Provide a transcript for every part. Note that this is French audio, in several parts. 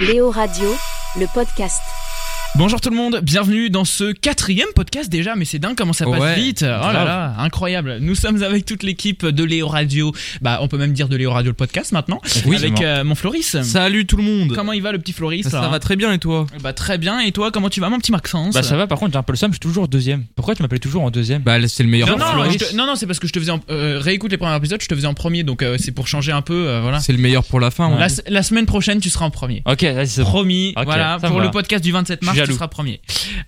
Léo Radio, le podcast. Bonjour tout le monde, bienvenue dans ce quatrième podcast déjà, mais c'est dingue comment ça passe Ouais, vite. Oh là grave. là, incroyable. Nous sommes avec toute l'équipe de Léo Radio. Bah, on peut même dire de Léo Radio le podcast maintenant. Oui, avec euh, mon Floris. Salut tout le monde. Comment il va le petit Floris ça, là va très bien et toi? Bah très bien. Et toi, comment tu vas mon petit Maxence? Bah ça va, par contre j'ai un peu le seum, je suis toujours deuxième. Pourquoi tu m'appelles toujours en deuxième? Bah là, c'est le meilleur. Non, non, te- non, non, c'est parce que je te faisais en- euh, réécoute les premiers épisodes, je te faisais en premier, donc euh, c'est pour changer un peu, euh, voilà. C'est le meilleur pour la fin. La, ouais. la semaine prochaine, tu seras en premier. Ok, bon. Promis, voilà, pour le podcast du 27 Je mars, seras premier.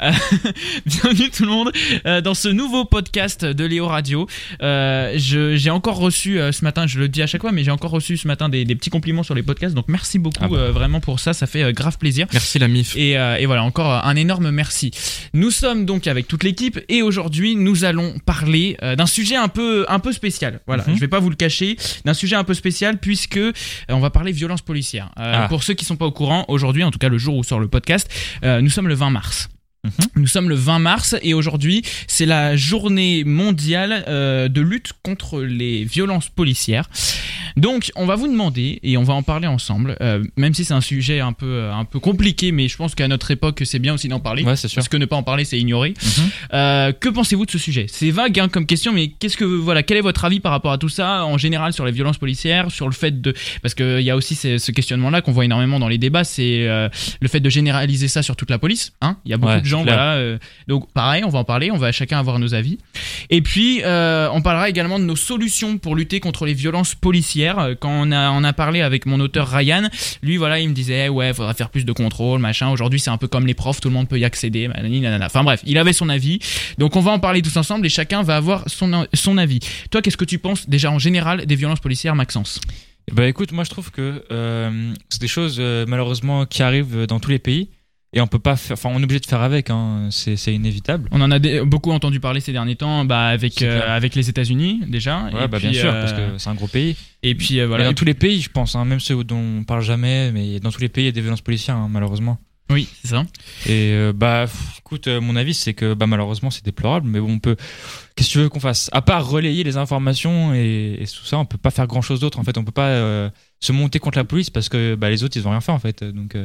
Euh, bienvenue tout le monde euh, dans ce nouveau podcast de Léo Radio. Euh, j'ai encore reçu ce matin, je le dis à chaque fois, mais j'ai encore reçu ce matin des, des petits compliments sur les podcasts, donc merci beaucoup Ah bah. vraiment pour ça, ça fait grave plaisir. Merci la MIF. Et, et voilà, encore un énorme merci. Nous sommes donc avec toute l'équipe et aujourd'hui nous allons parler d'un sujet un peu, un peu spécial. Voilà, Mhm. je vais pas vous le cacher, d'un sujet un peu spécial puisque on va parler violence policière. Ah. Pour ceux qui sont pas au courant, aujourd'hui, en tout cas le jour où sort le podcast, nous sommes le 20 mars. Mhm. Nous sommes le 20 mars et aujourd'hui c'est la journée mondiale euh, de lutte contre les violences policières. Donc on va vous demander et on va en parler ensemble, euh, même si c'est un sujet un peu euh, un peu compliqué, mais je pense qu'à notre époque c'est bien aussi d'en parler. Ouais, sûr. Parce que ne pas en parler, c'est ignorer. Mhm. Euh, que pensez-vous de ce sujet? C'est vague hein, comme question, mais qu'est-ce que voilà, quel est votre avis par rapport à tout ça en général sur les violences policières, sur le fait de parce qu'il y a aussi ce, ce questionnement-là qu'on voit énormément dans les débats, c'est le fait de généraliser ça sur toute la police. Hein Il y a beaucoup Ouais, de gens, clair. voilà. euh, donc pareil, on va en parler, on va chacun avoir nos avis. Et puis euh, on parlera également de nos solutions pour lutter contre les violences policières. Euh, Quand on a on a parlé avec mon auteur Ryan, lui voilà, il me disait ouais, faudra faire plus de contrôle, machin. Aujourd'hui c'est un peu comme les profs, tout le monde peut y accéder. nanana. Enfin bref, il avait son avis. Donc on va en parler tous ensemble et chacun va avoir son son avis. Toi, qu'est-ce que tu penses déjà en général des violences policières, Maxence? Bah écoute, moi je trouve que euh, c'est des choses euh, malheureusement qui arrivent dans tous les pays et on peut pas faire, enfin on est obligé de faire avec, hein. c'est c'est inévitable. On en a beaucoup entendu parler ces derniers temps, bah avec euh, avec les États-Unis déjà. Ouais, et bah puis, bien sûr, euh, parce que c'est un gros pays. et puis euh, Voilà. dans tous les pays, je pense, hein, même ceux dont on parle jamais, mais dans tous les pays il y a des violences policières, hein, malheureusement. Oui, c'est ça. Et euh, bah, pff, écoute, euh, mon avis, c'est que bah, malheureusement, c'est déplorable, mais bon, on peut. Qu'est-ce que tu veux qu'on fasse? À part relayer les informations et, et tout ça, on peut pas faire grand chose d'autre. En fait, on peut pas euh, se monter contre la police parce que bah, les autres, ils ont rien fait en fait. Donc,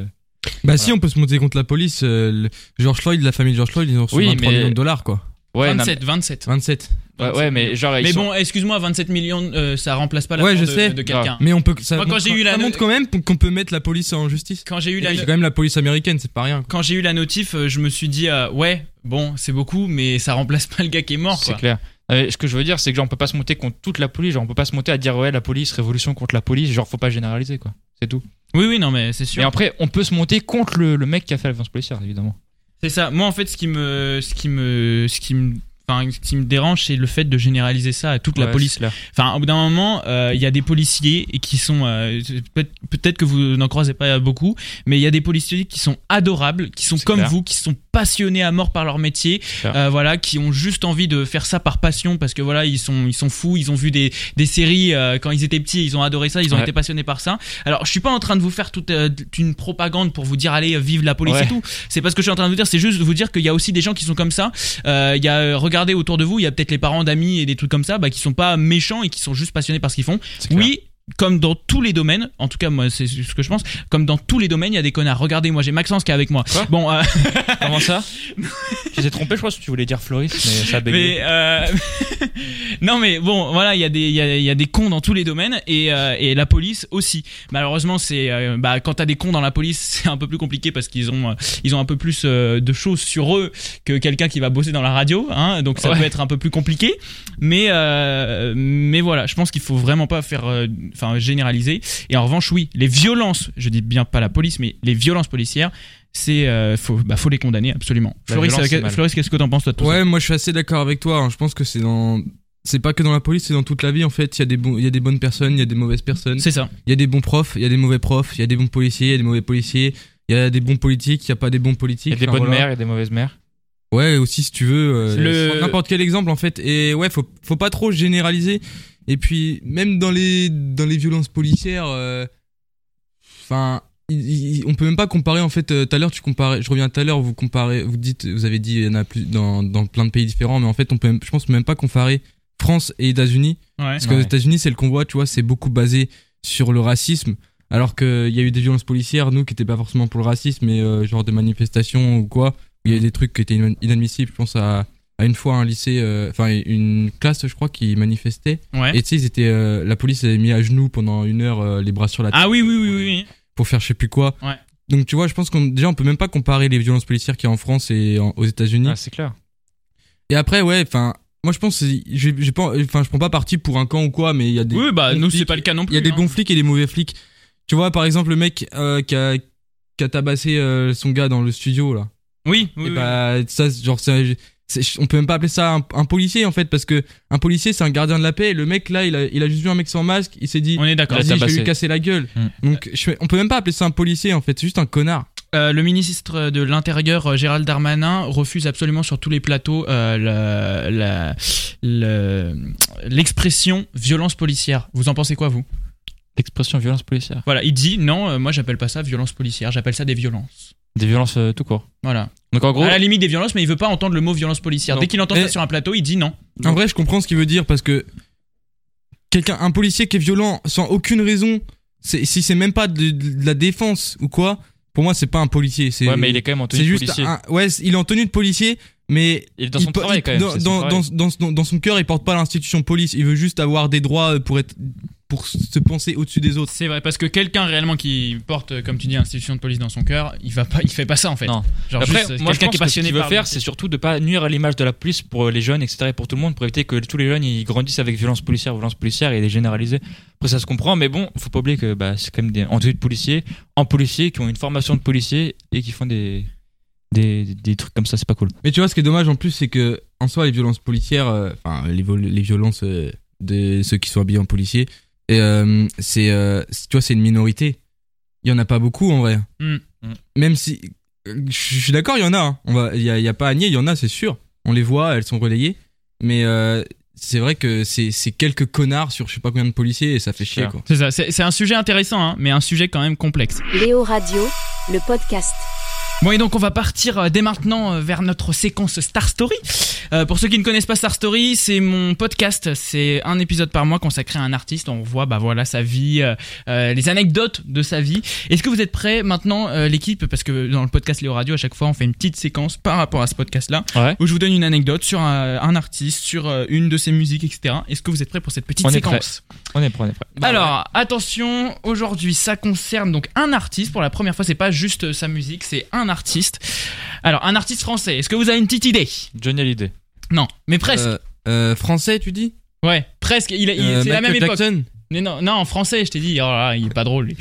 Bah si, on peut se monter contre la police. euh, le- George Floyd, la famille de George Floyd, ils ont reçu Oui, 23 mais- millions de dollars quoi. ouais, non, 27, 27. 27. mais- ouais, ouais, mais genre, Mais sont- bon, excuse-moi, 27 millions, euh, ça remplace pas la Ouais, je de, sais. de quelqu'un. Mais on peut. Ça, Moi, quand montre- j'ai eu la- ça montre quand même qu'on peut mettre la police en justice. Quand j'ai eu la quand même la police américaine, c'est pas rien. quoi. quand j'ai eu la notif, euh, je me suis dit euh, ouais, bon, c'est beaucoup, mais ça remplace pas le gars qui est mort. c'est clair. Euh, ce que je veux dire, c'est que genre, on peut pas se monter contre toute la police. Genre, on peut pas se monter à dire ouais, la police, révolution contre la police. Genre, faut pas généraliser quoi. C'est tout. Oui, oui, non, mais c'est sûr. Mais après, on peut se monter contre le, le mec qui a fait la violence policière, évidemment. C'est ça. Moi, en fait, ce qui me, ce qui me, ce qui me, enfin, ce qui me dérange, c'est le fait de généraliser ça à toute la police. Enfin, au bout d'un moment, euh, il y a des policiers et qui sont euh, peut- peut-être que vous n'en croisez pas beaucoup, mais il y a des policiers qui sont adorables, qui sont comme clair. vous, qui sont passionnés à mort par leur métier, euh, voilà, qui ont juste envie de faire ça par passion parce que voilà, ils sont ils sont fous, ils ont vu des des séries euh, quand ils étaient petits, ils ont adoré ça, ils ont Ouais. été passionnés par ça. Alors, je suis pas en train de vous faire toute, euh, une propagande pour vous dire allez vive la police Ouais. et tout. C'est pas ce que je suis en train de vous dire, c'est juste de vous dire qu'il y a aussi des gens qui sont comme ça. Euh, Il y a euh, regardez autour de vous, il y a peut-être les parents d'amis et des trucs comme ça, bah, qui sont pas méchants et qui sont juste passionnés par ce qu'ils font. Oui. Comme dans tous les domaines, en tout cas moi c'est ce que je pense, comme dans tous les domaines il y a des connards. Regardez moi j'ai Maxence qui est avec moi. Quoi bon, euh, Comment ça Tu t'es trompé, je crois, que tu voulais dire Floris, mais ça a mais euh, non mais bon voilà il y a des il y a, il y a des cons dans tous les domaines et euh, et la police aussi. Malheureusement c'est euh, bah quand t'as des cons dans la police c'est un peu plus compliqué parce qu'ils ont euh, ils ont un peu plus euh, de choses sur eux que quelqu'un qui va bosser dans la radio hein donc ça Ouais. peut être un peu plus compliqué mais euh, mais voilà je pense qu'il faut vraiment pas faire euh, enfin généraliser et en revanche oui les violences je dis bien pas la police mais les violences policières c'est euh, faut bah faut les condamner absolument. La Floris, euh, qu'est-ce que t'en penses toi de tout ça Ouais, moi je suis assez d'accord avec toi. hein. Je pense que c'est dans. C'est pas que dans la police, c'est dans toute la vie en fait. Il y, a des il y a des bonnes personnes, il y a des mauvaises personnes. C'est ça. Il y a des bons profs, il y a des mauvais profs, il y a des bons policiers, il y a des mauvais policiers. Il y a des bons politiques, il y a pas des bons Il politiques. y a des Enfin, bonnes voilà. mères et des mauvaises mères. Ouais, aussi si tu veux. euh, Le- N'importe quel exemple en fait. Et ouais, faut, faut pas trop généraliser. Et puis, même dans les, dans les violences policières, euh, enfin, il- on peut même pas comparer en fait. euh, Tout à l'heure, tu comparais, je reviens tout à l'heure, vous comparez, vous dites, vous avez dit, il y en a plus dans, dans plein de pays différents, mais en fait, on peut, même- je pense même pas comparer France et États-Unis. Ouais. Parce qu'aux Ouais. États-Unis, c'est le convoi, tu vois, c'est beaucoup basé sur le racisme. Alors qu'il y a eu des violences policières, nous, qui étaient pas forcément pour le racisme, mais euh, genre des manifestations ou quoi. où Il y a des trucs qui étaient inadmissibles. Je pense à, à une fois un lycée, euh, enfin une classe, je crois, qui manifestait. Ouais. Et tu sais, ils étaient, euh, la police avait mis à genoux pendant une heure euh, les bras sur la tête Ah oui, oui, oui, oui. oui. pour faire je sais plus quoi. Ouais. Donc tu vois, je pense qu'on déjà on peut même pas comparer les violences policières qu'il y a en France et en- aux États-Unis. Ah, c'est clair. Et après, ouais, enfin, moi je pense, j'ai pas, enfin, je prends pas parti pour un camp ou quoi, mais il y a des. Oui, bah nous c'est pas le cas non Il plus. y a des hein. bons flics et des mauvais flics. Tu vois, par exemple, le mec euh, qui a qui a tabassé euh, son gars dans le studio là. Oui, oui. et oui. bah ça, genre, c'est- c'est- on peut même pas appeler ça un, un policier en fait, parce que un policier c'est un gardien de la paix. Et le mec là, il a, il a juste vu un mec sans masque, il s'est dit. On est d'accord. Il a Vas-y, je vais lui casser la gueule. Hmm. Donc, je on peut même pas appeler ça un policier en fait, c'est juste un connard. Euh, le ministre de l'Intérieur euh, Gérald Darmanin refuse absolument sur tous les plateaux euh, le- la- le- l'expression violence policière. Vous en pensez quoi vous? L'expression violence policière. Voilà, il dit non, euh, moi j'appelle pas ça violence policière, j'appelle ça des violences. Des violences euh, tout court. Voilà. Donc en gros, À la limite des violences, mais il veut pas entendre le mot violence policière. Non. Dès qu'il entend Et- ça sur un plateau, il dit non. En vrai, je comprends ce qu'il veut dire parce que quelqu'un, un policier qui est violent sans aucune raison, c'est, si c'est même pas de, de la défense ou quoi, pour moi, c'est pas un policier. C'est, ouais, mais il est quand même en tenue de juste policier. un, ouais, il est en tenue de policier, mais Il est dans son il travail il- quand même. Dans, c'est son dans, travail. dans, dans, dans son cœur, il porte pas l'institution police. Il veut juste avoir des droits pour être, pour se penser au-dessus des autres. C'est vrai, parce que quelqu'un réellement qui porte, euh, comme tu dis, institution de police dans son cœur, il va pas, il fait pas ça en fait. Non. Genre Après, juste, euh, moi quelqu'un qui est que ce passionné qu'il veut par faire, c'est surtout de pas nuire à l'image de la police pour les jeunes, etc. et pour tout le monde, pour éviter que tous les jeunes ils grandissent avec violence policière, violence policière et les généraliser. Après ça se comprend, mais bon, faut pas oublier que bah, c'est quand même des en de policiers, en policiers qui ont une formation de policier et qui font des des, des trucs comme ça, c'est pas cool. Mais tu vois, ce qui est dommage en plus, c'est que en soi, les violences policières, euh, enfin les, vol- les violences euh, de ceux qui sont habillés en policier, et, euh, c'est, euh, c'est- tu vois, c'est une minorité. Il y en a pas beaucoup en vrai. Mm. Mm. Même si, euh, je suis d'accord, il y en a. hein. On va, il y a, il y a pas à nier, il y en a, c'est sûr. On les voit, elles sont relayées. Mais euh, c'est vrai que c'est, c'est quelques connards sur je sais pas combien de policiers et ça fait chier quoi. C'est ça, c'est c'est un sujet intéressant, hein, mais un sujet quand même complexe. Léo Radio, le podcast. Bon et donc on va partir euh, dès maintenant euh, vers notre séquence Star Story. Euh, pour ceux qui ne connaissent pas Star Story, c'est mon podcast, c'est un épisode par mois consacré à un artiste. On voit bah voilà sa vie, euh, les anecdotes de sa vie. Est-ce que vous êtes prêts maintenant euh, l'équipe? Parce que dans le podcast Léo Radio à chaque fois on fait une petite séquence par rapport à ce podcast là Ouais. où je vous donne une anecdote sur un, un artiste, sur une de ses musiques etc. Est-ce que vous êtes prêts pour cette petite On est séquence? On est prêt, on est prêt. Bah alors, attention, aujourd'hui, ça concerne donc un artiste. Pour la première fois, c'est pas juste sa musique, c'est un artiste. Alors, un artiste français. Est-ce que vous avez une petite idée? Johnny Hallyday. Non, mais presque. Euh, euh, français, tu dis? Ouais, presque. Il, est- il- Euh, c'est la même époque. Jackson Mais non, non, en français, je t'ai dit. Oh là il est pas drôle. lui.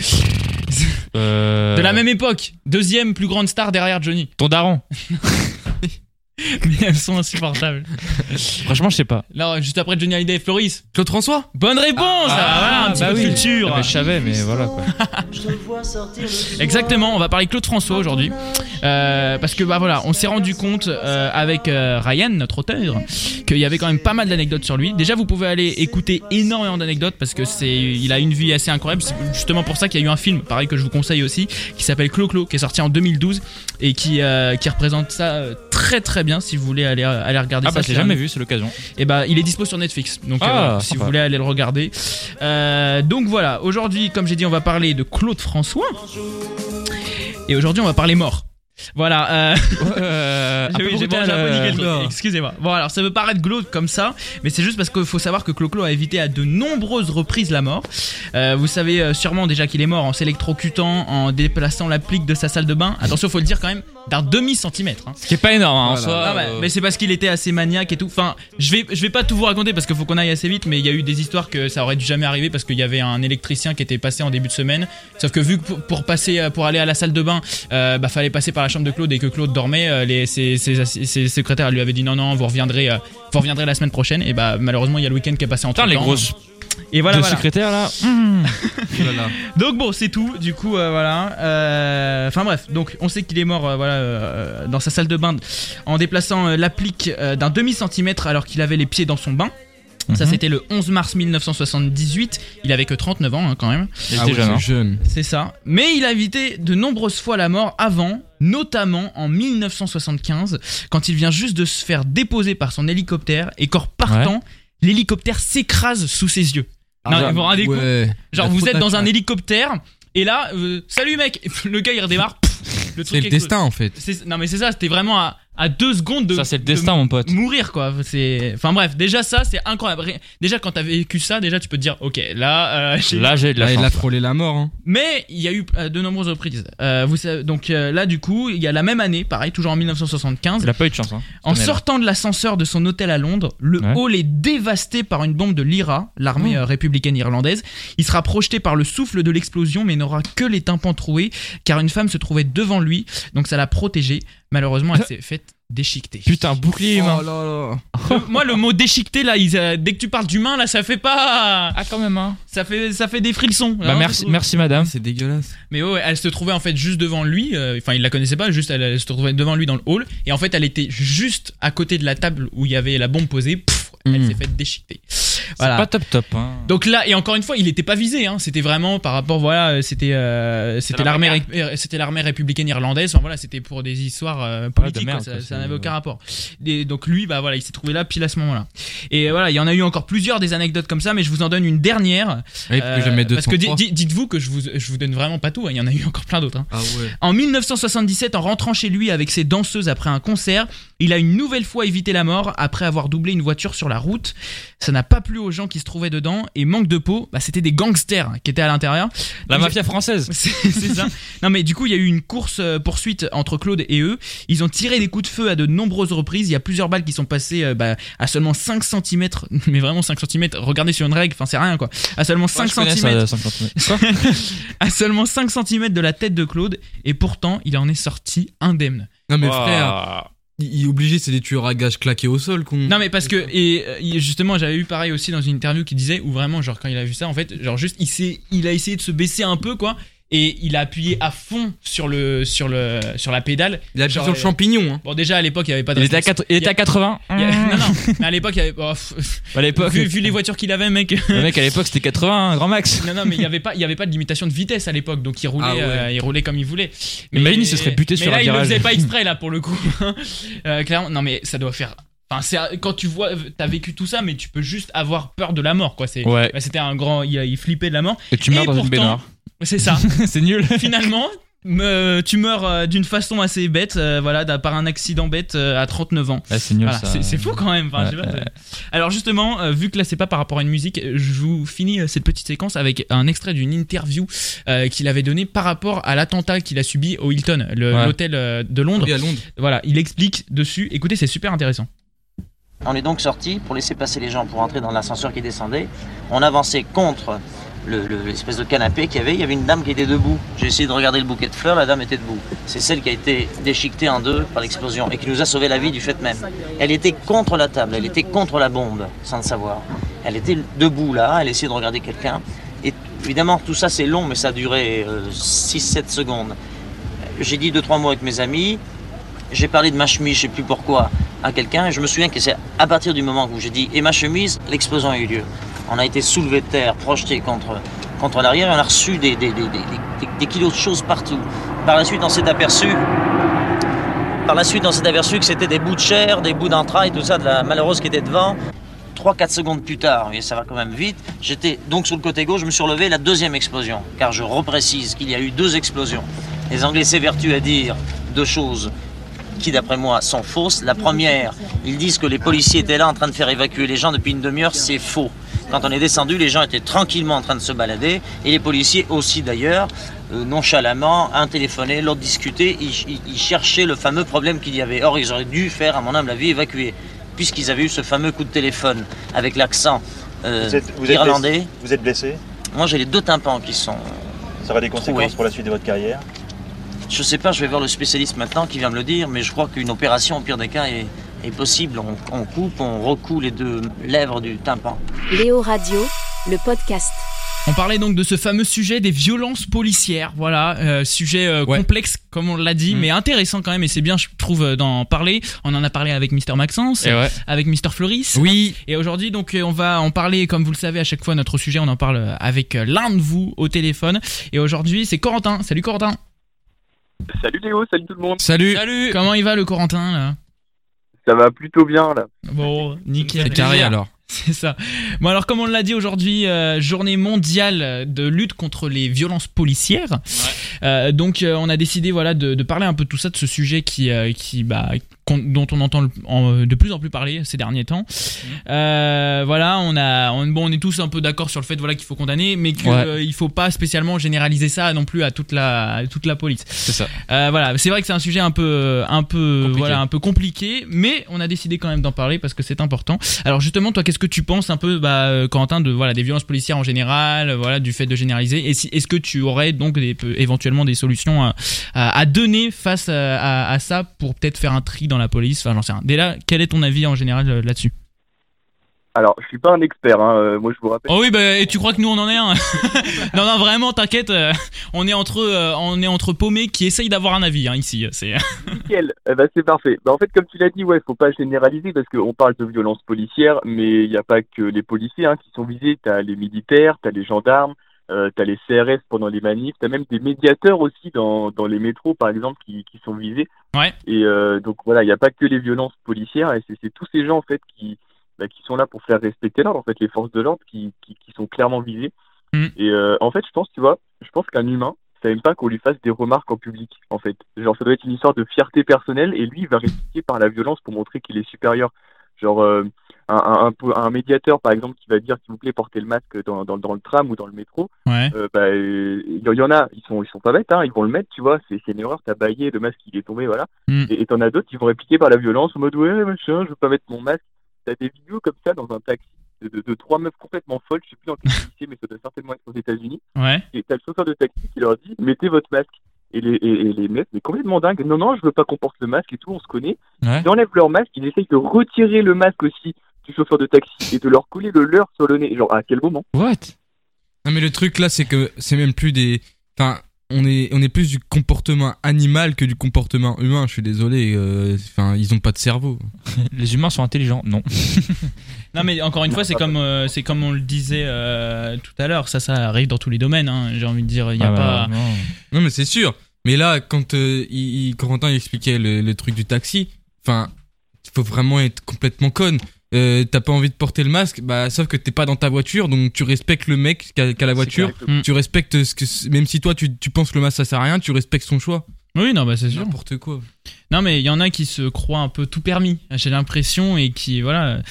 Euh, De la même époque. Deuxième plus grande star derrière Johnny. Ton daron. Mais elles sont insupportables. Franchement, je sais pas. Là, juste après Johnny Hallyday et Floris. Claude François? Bonne réponse Ah, voilà, un petit bah peu oui. culture. Ah, mais je savais, mais voilà quoi. Exactement, on va parler Claude François aujourd'hui. Euh, parce que bah voilà, on s'est rendu compte euh, avec euh, Ryan, notre auteur, qu'il y avait quand même pas mal d'anecdotes sur lui. Déjà, vous pouvez aller écouter énormément d'anecdotes parce que c'est, il a une vie assez incroyable. C'est justement pour ça qu'il y a eu un film, pareil que je vous conseille aussi, qui s'appelle Clo-Clo, qui est sorti en 2012 et qui euh, qui représente ça euh, très très bien. Si vous voulez aller aller regarder Ah ça, bah je l'ai c'est un- jamais vu, c'est l'occasion. et bah, il est dispo sur Netflix. Donc, Ah, euh, si vous voulez aller le regarder. Euh, donc voilà, aujourd'hui, comme j'ai dit, on va parler de Claude François. Et aujourd'hui, on va parler mort. Voilà. Euh... Euh, oui, j'ai euh, Excusez-moi. Bon, alors ça peut paraître glauque comme ça, mais c'est juste parce qu'il faut savoir que Clo-Clo a évité à de nombreuses reprises la mort. Euh, vous savez sûrement déjà qu'il est mort en s'électrocutant, en déplaçant l'applique de sa salle de bain. Attention, faut le dire quand même, d'un demi-centimètre. hein. Ce qui est pas énorme hein, en soi. Non, mais, euh, mais c'est parce qu'il était assez maniaque et tout. Enfin, je vais, je vais pas tout vous raconter parce qu'il faut qu'on aille assez vite, mais il y a eu des histoires que ça aurait dû jamais arriver parce qu'il y avait un électricien qui était passé en début de semaine. Sauf que vu que pour, passer, euh, pour aller à la salle de bain, euh, bah fallait passer par la chambre de Claude et que Claude dormait, les, ses, ses, assi- ses secrétaires lui avaient dit non, non, vous reviendrez, vous reviendrez la semaine prochaine. Et bah malheureusement, il y a le week-end qui est passé en Putain, les grosses Et voilà, secrétaires là. Oh là. Donc bon, c'est tout. Du coup, euh, voilà. Euh, Enfin bref, donc on sait qu'il est mort, euh, voilà, euh, dans sa salle de bain en déplaçant euh, l'applique euh, d'un demi centimètre alors qu'il avait les pieds dans son bain. Ça Mhm. c'était le 11 mars 1978. Il avait que 39 ans hein, quand même. Il Ah était hein. c'est jeune. C'est ça. Mais il a évité de nombreuses fois la mort avant, notamment en 1975, quand il vient juste de se faire déposer par son hélicoptère et qu'en partant, l'hélicoptère s'écrase sous ses yeux. Non, Ah, vous rendez Ouais. Genre vous êtes dans un hélicoptère, Et là, euh, salut mec, le gars il redémarre. pff, le C'est truc le explose. destin en fait. C'est- Non mais c'est ça, c'était vraiment à, à deux secondes de. Ça, c'est le de destin, mon pote. Mourir quoi. C'est. Enfin bref, déjà ça c'est incroyable. Déjà quand t'as vécu ça, déjà tu peux te dire, ok, là, euh, j'ai Là, j'ai de la Là, il chance. a frôlé la mort. Hein. mais il y a eu euh, de nombreuses reprises. Euh, vous savez, donc euh, là, du coup, il y a la même année, pareil, toujours en 1975. Il a pas eu de chance. Hein. En sortant de l'ascenseur de son hôtel à Londres, le Ouais. hall est dévasté par une bombe de l'IRA, l'armée Oh. euh, républicaine irlandaise. Il sera projeté par le souffle de l'explosion, mais n'aura que les tympans troués, car une femme se trouvait devant lui, donc ça l'a protégé. Malheureusement, elle s'est faite déchiqueter. Putain, bouclier humain. Oh là là. Euh, Moi, le mot déchiqueté, là, il, euh, dès que tu parles d'humain, là, ça fait pas. Ah, quand même, hein. Ça fait, ça fait des frissons. Bah, hein, merci, madame. C'est dégueulasse. Mais ouais, elle se trouvait en fait juste devant lui. euh, Enfin, il la connaissait pas, juste elle, elle se trouvait devant lui dans le hall. Et en fait, elle était juste à côté de la table où il y avait la bombe posée. Pff, elle Mm. s'est fait déchiqueter. C'est Voilà. pas top top. Hein. Donc là, et encore une fois, il était pas visé. Hein. C'était vraiment par rapport, voilà, euh, c'était euh, c'était la l'armée, bagarre. ré- c'était l'armée républicaine irlandaise. Enfin voilà, c'était pour des histoires euh, politiques. de merde, quoi, ça quoi, ça c'est- n'avait aucun rapport. Et donc lui, bah voilà, il s'est trouvé là pile à ce moment-là. Et voilà, il y en a eu encore plusieurs des anecdotes comme ça, mais je vous en donne une dernière. Ouais, euh, mettre parce que di- 203. di- dites-vous que je vous je vous donne vraiment pas tout. hein. Il y en a eu encore plein d'autres. hein. Ah ouais. En 1977, en rentrant chez lui avec ses danseuses après un concert, il a une nouvelle fois évité la mort après avoir doublé une voiture sur la route. Ça n'a pas plu aux gens qui se trouvaient dedans et manque de peau, bah, c'était des gangsters qui étaient à l'intérieur. La Donc, mafia française. C'est ça. Non mais du coup il y a eu une course euh, poursuite entre Claude et eux. Ils ont tiré des coups de feu à de nombreuses reprises. Il y a plusieurs balles qui sont passées euh, bah, à seulement 5 cm. Mais vraiment 5 cm. Regardez sur une règle, enfin c'est rien quoi. À seulement 5 Ouais, cm. ça, 5 centimètres. à seulement 5 cm de la tête de Claude. Et pourtant il en est sorti indemne. Non mais frère, il est obligé, c'est des tueurs à gages claqués au sol qu'on. Non mais parce que et euh, justement j'avais eu pareil aussi dans une interview qui disait où vraiment genre quand il a vu ça en fait genre juste il s'est il a essayé de se baisser un peu quoi et il a appuyé à fond sur le sur le sur la pédale. Il a appuyé Genre, sur le euh, champignon. Hein. Bon déjà à l'époque il y avait pas de Il était à, respons- quatre- il était à 80. il y a- non non mais à l'époque il y avait oh, À l'époque, vu, vu les voitures qu'il avait mec le mec à l'époque c'était 80, un grand max. non non mais il y avait pas il y avait pas de limitation de vitesse à l'époque donc il roulait Ah ouais. euh, il roulait comme il voulait Imagine, il se serait buté mais sur là un il le virage. faisait pas exprès là pour le coup Euh, clairement non mais ça doit faire Enfin, c'est quand tu vois, t'as vécu tout ça, mais tu peux juste avoir peur de la mort, quoi. C'est, Ouais. bah, c'était un grand, il, il flippait de la mort. Et tu meurs Et dans une pourtant- baignoire. C'est ça. c'est nul. Finalement, me- tu meurs euh, d'une façon assez bête, euh, voilà, par un accident bête euh, à 39 ans. Ah, c'est nul Voilà, ça. c'est, c'est fou quand même. Enfin, je sais pas, c'est- Alors justement, euh, vu que là c'est pas par rapport à une musique, je vous finis cette petite séquence avec un extrait d'une interview euh, qu'il avait donné par rapport à l'attentat qu'il a subi au Hilton, le- Ouais. l'hôtel de Londres. Oui, à Londres. Voilà, il explique dessus. Écoutez, c'est super intéressant. On est donc sorti pour laisser passer les gens pour entrer dans l'ascenseur qui descendait. On avançait contre le- le- l'espèce de canapé qu'il y avait. Il y avait une dame qui était debout. J'ai essayé de regarder le bouquet de fleurs, la dame était debout. C'est celle qui a été déchiquetée en deux par l'explosion et qui nous a sauvé la vie du fait même. Elle était contre la table, elle était contre la bombe, sans le savoir. Elle était debout là, elle essayait de regarder quelqu'un. Et évidemment, tout ça c'est long, mais ça a duré 6-7 secondes. J'ai dit deux, trois mots avec mes amis. J'ai parlé de ma chemise, je sais plus pourquoi, à quelqu'un. Et je me souviens que c'est à partir du moment où j'ai dit et ma chemise, l'explosion a eu lieu. On a été soulevé de terre, projeté contre, contre l'arrière et on a reçu des, des, des, des- kilos de choses partout. Par la suite, on s'est aperçu. Par la suite, on s'est aperçu que c'était des bouts de chair, des bouts d'entrailles, tout ça, de la malheureuse qui était devant. 3-4 secondes plus tard, ça va quand même vite, j'étais donc sur le côté gauche, je me suis relevé la deuxième explosion, car je reprécise qu'il y a eu deux explosions. Les Anglais s'évertuent à dire deux choses qui, d'après moi, sont fausses. La première, ils disent que les policiers étaient là en train de faire évacuer les gens depuis une demi-heure, c'est faux. Quand on est descendu, les gens étaient tranquillement en train de se balader, et les policiers aussi d'ailleurs, euh, nonchalamment, un téléphonait, l'autre discutait, ils, ils- ils cherchaient le fameux problème qu'il y avait. Or, ils auraient dû faire, à mon humble avis, évacuer, puisqu'ils avaient eu ce fameux coup de téléphone avec l'accent euh, Vous êtes- vous êtes irlandais. Vous êtes blessé. Moi, j'ai les deux tympans qui sont Ça aura des conséquences pour la suite de votre carrière. Je sais pas, je vais voir le spécialiste maintenant qui vient me le dire, mais je crois qu'une opération, au pire des cas, est, est possible. On, on coupe, on recoue les deux lèvres du tympan. Léo Radio, le podcast. On parlait donc de ce fameux sujet des violences policières. Voilà, euh, sujet euh, Ouais. complexe comme on l'a dit, Mm. mais intéressant quand même. Et c'est bien, je trouve, euh, d'en parler. On en a parlé avec Mister Maxence, Et ouais. avec Mister Floris. Oui. Et aujourd'hui, donc, on va en parler, comme vous le savez, à chaque fois, notre sujet, on en parle avec l'un de vous au téléphone. Et aujourd'hui, c'est Corentin. Salut Corentin. Salut Léo, salut tout le monde. Salut. Comment il va le Corentin là? Ça va plutôt bien là. Bon, nickel. C'est carré alors. C'est ça. Bon alors comme on l'a dit aujourd'hui, euh, journée mondiale de lutte contre les violences policières. Euh, donc euh, on a décidé voilà de, de parler un peu de tout ça, de ce sujet qui euh, qui bah dont on entend le- en- de plus en plus parler ces derniers temps. Euh, voilà, on a on, bon on est tous un peu d'accord sur le fait voilà qu'il faut condamner, mais qu'il Ouais. il faut pas spécialement généraliser ça non plus à toute la à toute la police. C'est ça. Euh, voilà, c'est vrai que c'est un sujet un peu, un peu, Compliqué. voilà, un peu compliqué, mais on a décidé quand même d'en parler parce que c'est important. Alors justement, toi, qu'est-ce que tu penses un peu, bah, euh, Quentin, de voilà des violences policières en général, euh, voilà, du fait de généraliser? Et si, est-ce que tu aurais donc des, éventuellement des solutions à, à, à donner face à, à- à ça pour peut-être faire un tri dans la police Enfin, j'en sais rien. Déjà, quel est ton avis en général euh, là-dessus? Alors, je suis pas un expert, hein. euh, moi je vous rappelle. Oh oui, bah, et tu crois que nous on en est un? Non, non, vraiment, t'inquiète. euh, on est entre, euh, on est entre paumés qui essayent d'avoir un avis hein, ici. C'est. Nickel, eh ben, c'est parfait. Bah, en fait, comme tu l'as dit, ouais, faut pas généraliser parce qu'on parle de violences policières, mais il n'y a pas que les policiers hein, qui sont visés. T'as les militaires, t'as les gendarmes, euh, t'as les CRS pendant les manifs, t'as même des médiateurs aussi dans, dans les métros, par exemple, qui, qui sont visés. Ouais. Et euh, donc voilà, il n'y a pas que les violences policières, et c'est c'est tous ces gens en fait qui, bah, qui sont là pour faire respecter l'ordre, en fait, les forces de l'ordre qui, qui, qui sont clairement visées. Mm. Et euh, en fait, je pense, tu vois, je pense qu'un humain, ça aime pas qu'on lui fasse des remarques en public, en fait. Genre, ça doit être une histoire de fierté personnelle, et lui, il va répliquer par la violence pour montrer qu'il est supérieur. Genre, euh, un, un, médiateur, par exemple, qui va dire, s'il vous plaît, portez le masque dans, dans, dans le tram ou dans le métro, Ouais. euh, bah, il y, y en a, ils sont, ils sont pas bêtes, hein, ils vont le mettre, tu vois, c'est une erreur, t'as baillé, le masque, il est tombé, voilà. Mm. Et et t'en as d'autres qui vont répliquer par la violence, en mode, ouais, machin, je veux pas mettre mon masque. T'as des vidéos comme ça dans un taxi de, de, de trois meufs complètement folles, je sais plus dans quel lycée, mais ça doit certainement être aux États-Unis. Ouais. Et t'as le chauffeur de taxi qui leur dit mettez votre masque. Et les, et, et les mais complètement dingues, non, non, je veux pas qu'on porte le masque et tout, on se connaît. Ouais. Ils enlèvent leur masque, ils essayent de retirer le masque aussi du chauffeur de taxi et de leur coller le leur sur le nez. Genre, à quel moment? What? Non mais le truc là c'est que c'est même plus des enfin on est on est plus du comportement animal que du comportement humain, je suis désolé euh, enfin ils ont pas de cerveau. Les humains sont intelligents Non. Non mais encore une fois c'est comme euh, c'est comme on le disait euh, tout à l'heure ça ça arrive dans tous les domaines hein, j'ai envie de dire il y a Ah bah, pas non. Non mais c'est sûr. Mais là quand euh, il, il- Corentin il expliquait le, le truc du taxi, enfin il faut vraiment être complètement conne. Euh, T'as pas envie de porter le masque, bah sauf que t'es pas dans ta voiture, donc tu respectes le mec qui a, qui a la voiture. Tu respectes ce que même si toi tu, tu penses que le masque ça sert à rien, tu respectes son choix. oui non bah c'est sûr N'importe quoi. non mais il y en a qui se croient un peu tout permis j'ai l'impression et qui voilà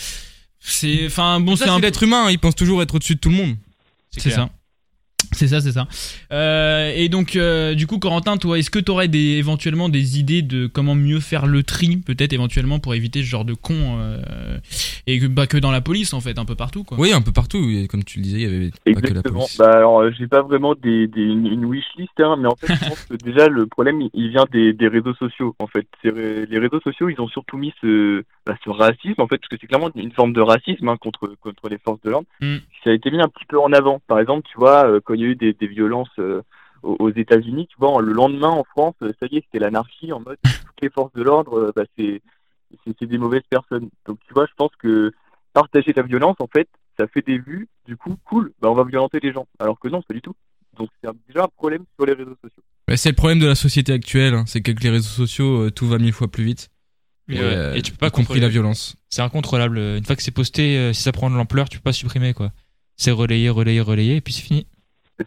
c'est enfin bon c'est un l'être humain, il pense toujours être au-dessus de tout le monde. c'est ça c'est ça, c'est ça. Euh, et donc, euh, du coup, Corentin, toi, est-ce que tu aurais des, éventuellement des idées de comment mieux faire le tri, peut-être éventuellement pour éviter ce genre de con euh, et que, bah, que dans la police, en fait, un peu partout, quoi. Oui, un peu partout, comme tu le disais, il y avait pas que la Exactement. police. Bah alors, j'ai pas vraiment des, des, une, une wishlist, hein, mais en fait, je pense que déjà le problème, il- vient des, des réseaux sociaux. En fait, les réseaux sociaux, ils ont surtout mis ce, bah, ce racisme, en fait, parce que c'est clairement une forme de racisme hein, contre contre les forces de l'ordre. Mm. Ça a été mis un petit peu en avant. Par exemple, tu vois, euh, quand il y a eu des, des violences euh, aux, États-Unis, tu vois, le lendemain en France, euh, ça y est, c'était l'anarchie en mode toutes les forces de l'ordre, euh, bah, c'est des mauvaises personnes. Donc tu vois, je pense que partager la violence, en fait, ça fait des vues, du coup, cool, bah on va violenter les gens. Alors que non, pas du tout. Donc c'est déjà un problème sur les réseaux sociaux. C'est le problème de la société actuelle, hein, c'est qu'avec les réseaux sociaux, euh, tout va mille fois plus vite. Et, euh, et tu peux pas y compris contrôler. la violence. C'est incontrôlable. Une fois que c'est posté, euh, si ça prend de l'ampleur, tu peux pas supprimer quoi. C'est relayé, relayé, relayé, et puis c'est fini.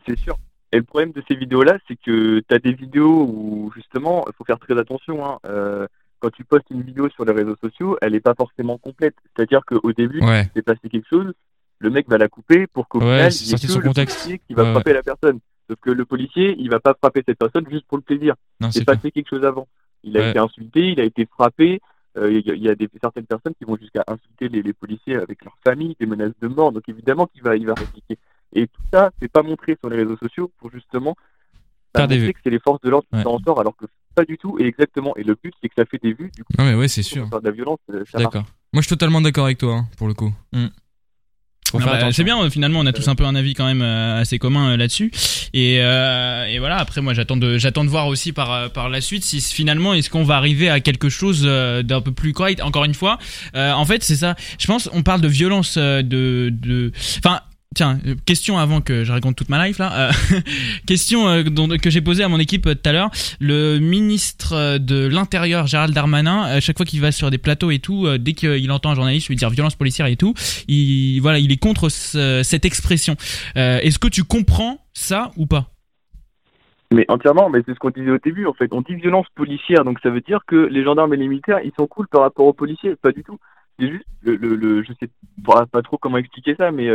C'est sûr. Et le problème de ces vidéos-là, c'est que tu as des vidéos où, justement, il faut faire très attention. Hein. Euh, quand tu postes une vidéo sur les réseaux sociaux, elle n'est pas forcément complète. C'est-à-dire qu'au début, Ouais. s'est passé quelque chose, le mec va la couper pour qu'au Ouais, final, il y ait que le contexte. policier qui va Ouais, frapper la personne. Sauf que le policier, il va pas frapper cette personne juste pour le plaisir. Il s'est passé quelque chose avant. Il a été insulté, il a été frappé. Euh, Il y a, il y a des, certaines personnes qui vont jusqu'à insulter les, les policiers avec leur famille, des menaces de mort. Donc évidemment qu'il va, il va répliquer. Et tout ça, c'est pas montré sur les réseaux sociaux pour justement bah, Faire des montrer vues. que c'est les forces de l'ordre qui Ouais. s'en sortent, alors que pas du tout. Et exactement. Et le but, c'est que ça fait des vues. Du coup, Non mais ouais, c'est sûr. faire de la violence, euh. D'accord. Moi, je suis totalement d'accord avec toi, hein, pour le coup. Faut Non, faire bah, attention. C'est bien, euh, finalement, on a tous un peu un avis quand même euh, assez commun euh, là-dessus. Et, euh, et voilà, après, moi, j'attends de, j'attends de voir aussi par, euh, par la suite si finalement, est-ce qu'on va arriver à quelque chose euh, d'un peu plus correct. Encore une fois, euh, en fait, c'est ça. Je pense, on parle de violence, euh, de, de, enfin. Tiens, euh, question avant que je raconte toute ma life là. Euh, question euh, que j'ai posée à mon équipe tout à l'heure. Le ministre de l'Intérieur, Gérald Darmanin, à chaque fois qu'il va sur des plateaux et tout, dès qu'il entend un journaliste lui dire violence policière et tout, il voilà, il est contre ce- cette expression. Est-ce que tu comprends ça ou pas? Mais entièrement, mais c'est ce qu'on disait au début en fait. On dit violence policière, donc ça veut dire que les gendarmes et les militaires, ils sont cool par rapport aux policiers. Pas du tout. C'est juste le, le, je sais pas, pas trop comment expliquer ça, mais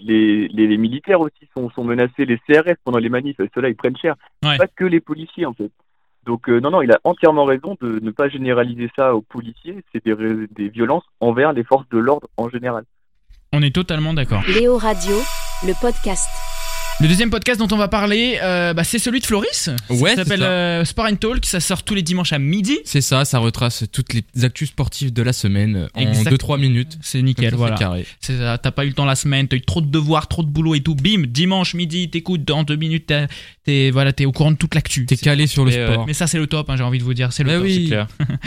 les, les, les militaires aussi sont, sont menacés, les CRS pendant les manifs, ceux-là ils prennent cher. Ouais. Pas que les policiers en fait. Donc euh, non, non, il a entièrement raison de ne pas généraliser ça aux policiers. C'est des violences envers les forces de l'ordre en général. On est totalement d'accord. Léo Radio, le podcast. Le deuxième podcast dont on va parler, euh, bah, c'est celui de Floris. Ouais, Ça s'appelle euh, Sport and Talk. Ça sort tous les dimanches à midi. C'est ça, ça retrace toutes les actus sportives de la semaine en Exact. 2-3 minutes. C'est nickel, ça, voilà. c'est carré. C'est ça, t'as pas eu le temps la semaine, t'as eu trop de devoirs, trop de boulot et tout. Bim, dimanche midi, t'écoutes dans deux minutes, t'es- t'es voilà, t'es au courant de toute l'actu. T'es calé sur le Mais, euh, sport. Mais ça c'est le top, hein, j'ai envie de vous dire, c'est le Bah top. oui. C'est clair.